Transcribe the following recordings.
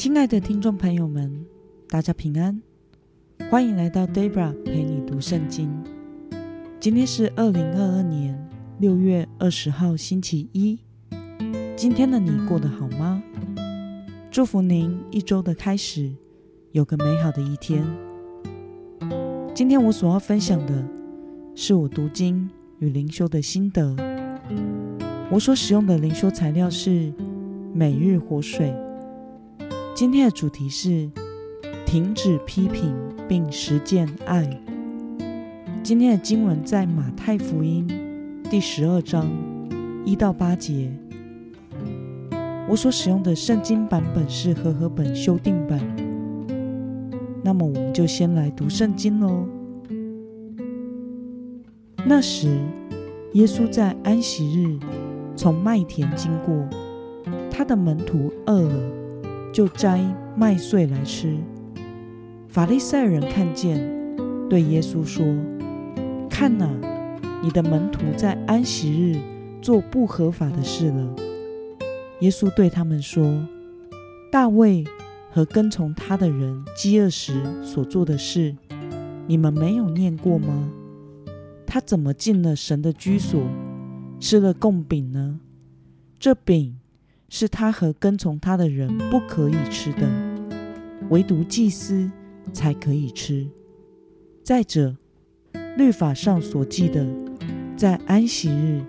亲爱的听众朋友们，大家平安，欢迎来到 Debra 陪你读圣经。今天是二零二二年六月二十号，星期一。今天的你过得好吗？祝福您一周的开始有个美好的一天。今天我所要分享的是我读经与灵修的心得。我所使用的灵修材料是每日活水。今天的主题是停止批评并实践爱。今天的经文在马太福音第十二章一到八节。我所使用的圣经版本是和合本修订版。那么我们就先来读圣经喽。那时，耶稣在安息日从麦田经过，他的门徒饿了。就摘麦穗来吃。法利赛人看见，对耶稣说：“看哪，你的门徒在安息日做不合法的事了。”耶稣对他们说：“大卫和跟从他的人饥饿时所做的事，你们没有念过吗？他怎么进了神的居所，吃了贡饼呢？这饼。”是他和跟从他的人不可以吃的，唯独祭司才可以吃。再者，律法上所记的，在安息日，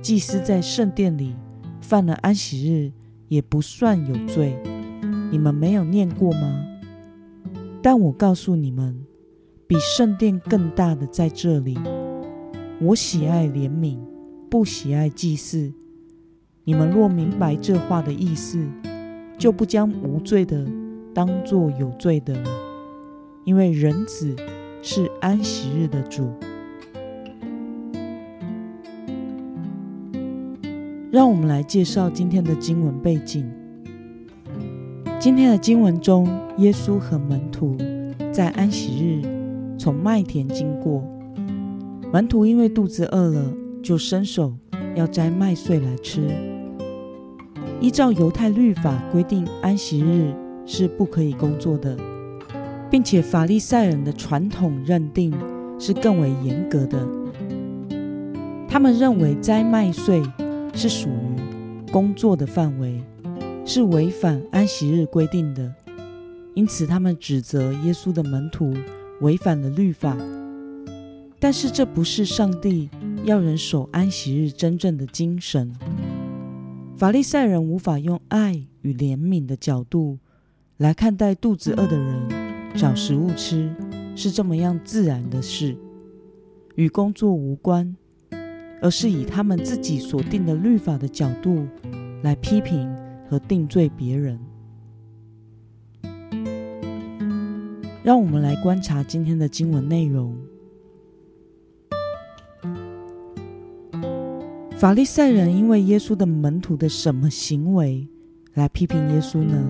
祭司在圣殿里犯了安息日，也不算有罪。你们没有念过吗？但我告诉你们，比圣殿更大的在这里。我喜爱怜悯，不喜爱祭祀。你们若明白这话的意思，就不将无罪的当作有罪的了，因为人子是安息日的主。让我们来介绍今天的经文背景。今天的经文中，耶稣和门徒在安息日从麦田经过，门徒因为肚子饿了，就伸手要摘麦穗来吃。依照犹太律法规定，安息日是不可以工作的，并且法利赛人的传统认定是更为严格的。他们认为摘麦穗是属于工作的范围，是违反安息日规定的，因此他们指责耶稣的门徒违反了律法。但是这不是上帝要人守安息日真正的精神。法利赛人无法用爱与怜悯的角度来看待肚子饿的人找食物吃是这么样自然的事，与工作无关，而是以他们自己所定的律法的角度来批评和定罪别人。让我们来观察今天的经文内容。法利赛人因为耶稣的门徒的什么行为来批评耶稣呢？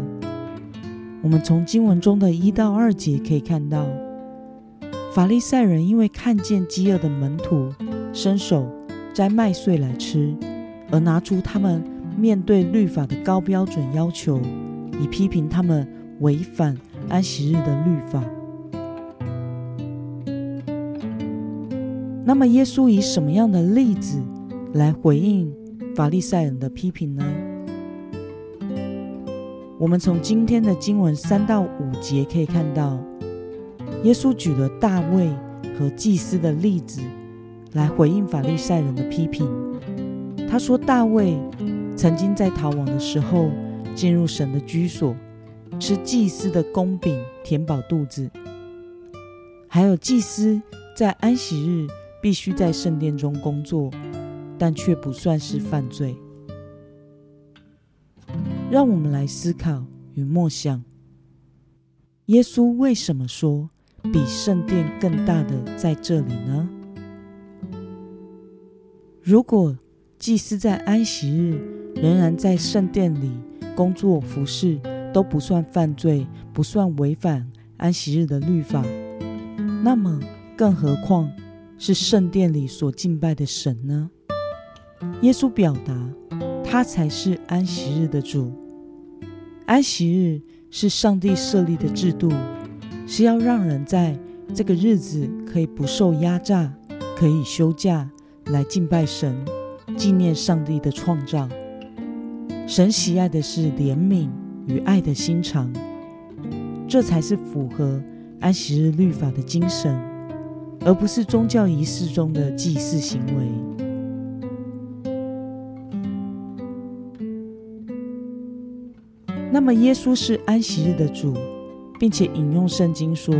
我们从经文中的一到二节可以看到，法利赛人因为看见饥饿的门徒伸手摘麦穗来吃，而拿出他们面对律法的高标准要求，以批评他们违反安息日的律法。那么，耶稣以什么样的例子？来回应法利赛人的批评呢？我们从今天的经文三到五节可以看到，耶稣举了大卫和祭司的例子来回应法利赛人的批评。他说，大卫曾经在逃亡的时候进入神的居所，吃祭司的公饼填饱肚子；还有祭司在安息日必须在圣殿中工作。但却不算是犯罪。让我们来思考与默想：耶稣为什么说比圣殿更大的在这里呢？如果祭司在安息日仍然在圣殿里工作服侍，都不算犯罪，不算违反安息日的律法，那么更何况是圣殿里所敬拜的神呢？耶稣表达，他才是安息日的主。安息日是上帝设立的制度，是要让人在这个日子可以不受压榨，可以休假来敬拜神，纪念上帝的创造。神喜爱的是怜悯与爱的心肠，这才是符合安息日律法的精神，而不是宗教仪式中的祭祀行为。那么，耶稣是安息日的主，并且引用圣经说：“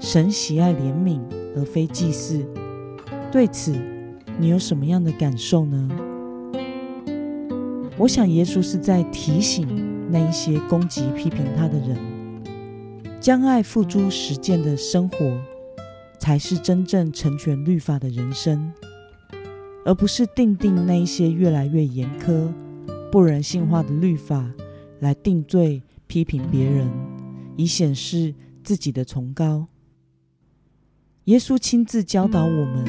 神喜爱怜悯，而非祭祀。”对此，你有什么样的感受呢？我想，耶稣是在提醒那一些攻击、批评他的人，将爱付诸实践的生活，才是真正成全律法的人生，而不是定定那一些越来越严苛、不人性化的律法。来定罪、批评别人，以显示自己的崇高。耶稣亲自教导我们，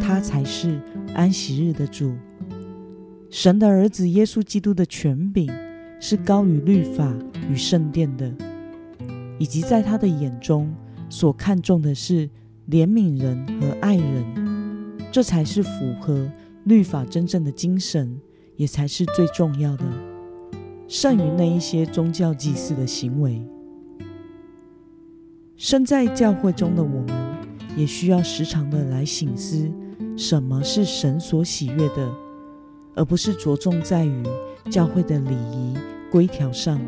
他才是安息日的主。神的儿子耶稣基督的权柄是高于律法与圣殿的，以及在他的眼中所看重的是怜悯人和爱人，这才是符合律法真正的精神，也才是最重要的。胜于那一些宗教祭祀的行为。身在教会中的我们，也需要时常的来醒思，什么是神所喜悦的，而不是着重在于教会的礼仪规条上。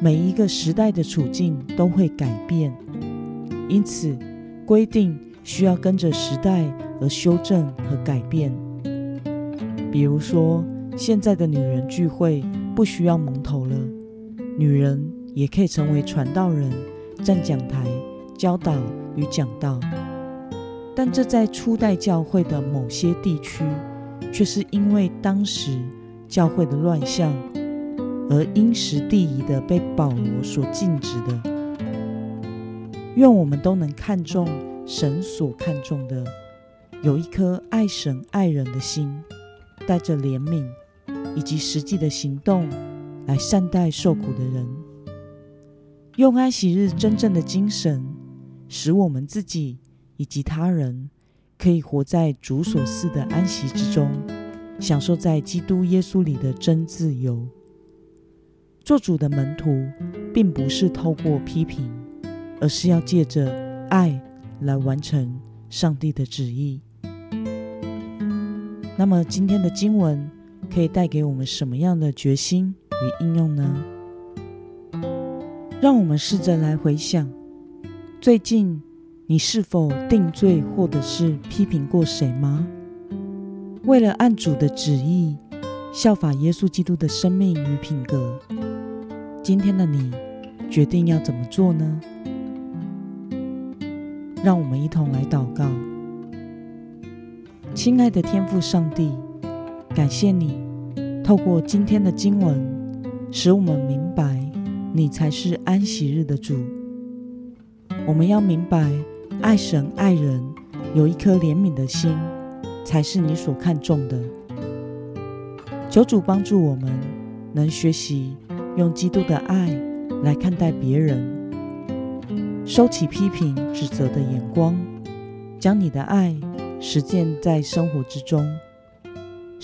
每一个时代的处境都会改变，因此规定需要跟着时代而修正和改变。比如说。现在的女人聚会不需要蒙头了，女人也可以成为传道人，站讲台教导与讲道。但这在初代教会的某些地区，却是因为当时教会的乱象，而因时地宜的被保罗所禁止的。愿我们都能看重神所看重的，有一颗爱神爱人的心，带着怜悯。以及实际的行动来善待受苦的人，用安息日真正的精神，使我们自己以及他人可以活在主所赐的安息之中，享受在基督耶稣里的真自由。做主的门徒，并不是透过批评，而是要借着爱来完成上帝的旨意。那么今天的经文。可以带给我们什么样的决心与应用呢？让我们试着来回想，最近你是否定罪或者是批评过谁吗？为了按主的旨意，效法耶稣基督的生命与品格，今天的你决定要怎么做呢？让我们一同来祷告，亲爱的天父上帝。感谢你透过今天的经文，使我们明白你才是安息日的主。我们要明白，爱神爱人，有一颗怜悯的心，才是你所看重的。求主帮助我们，能学习用基督的爱来看待别人，收起批评指责的眼光，将你的爱实践在生活之中。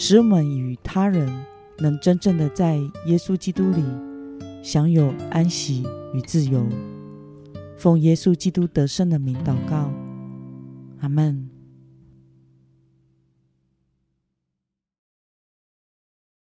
使我们与他人能真正的在耶稣基督里享有安息与自由。奉耶稣基督得胜的名祷告，阿门。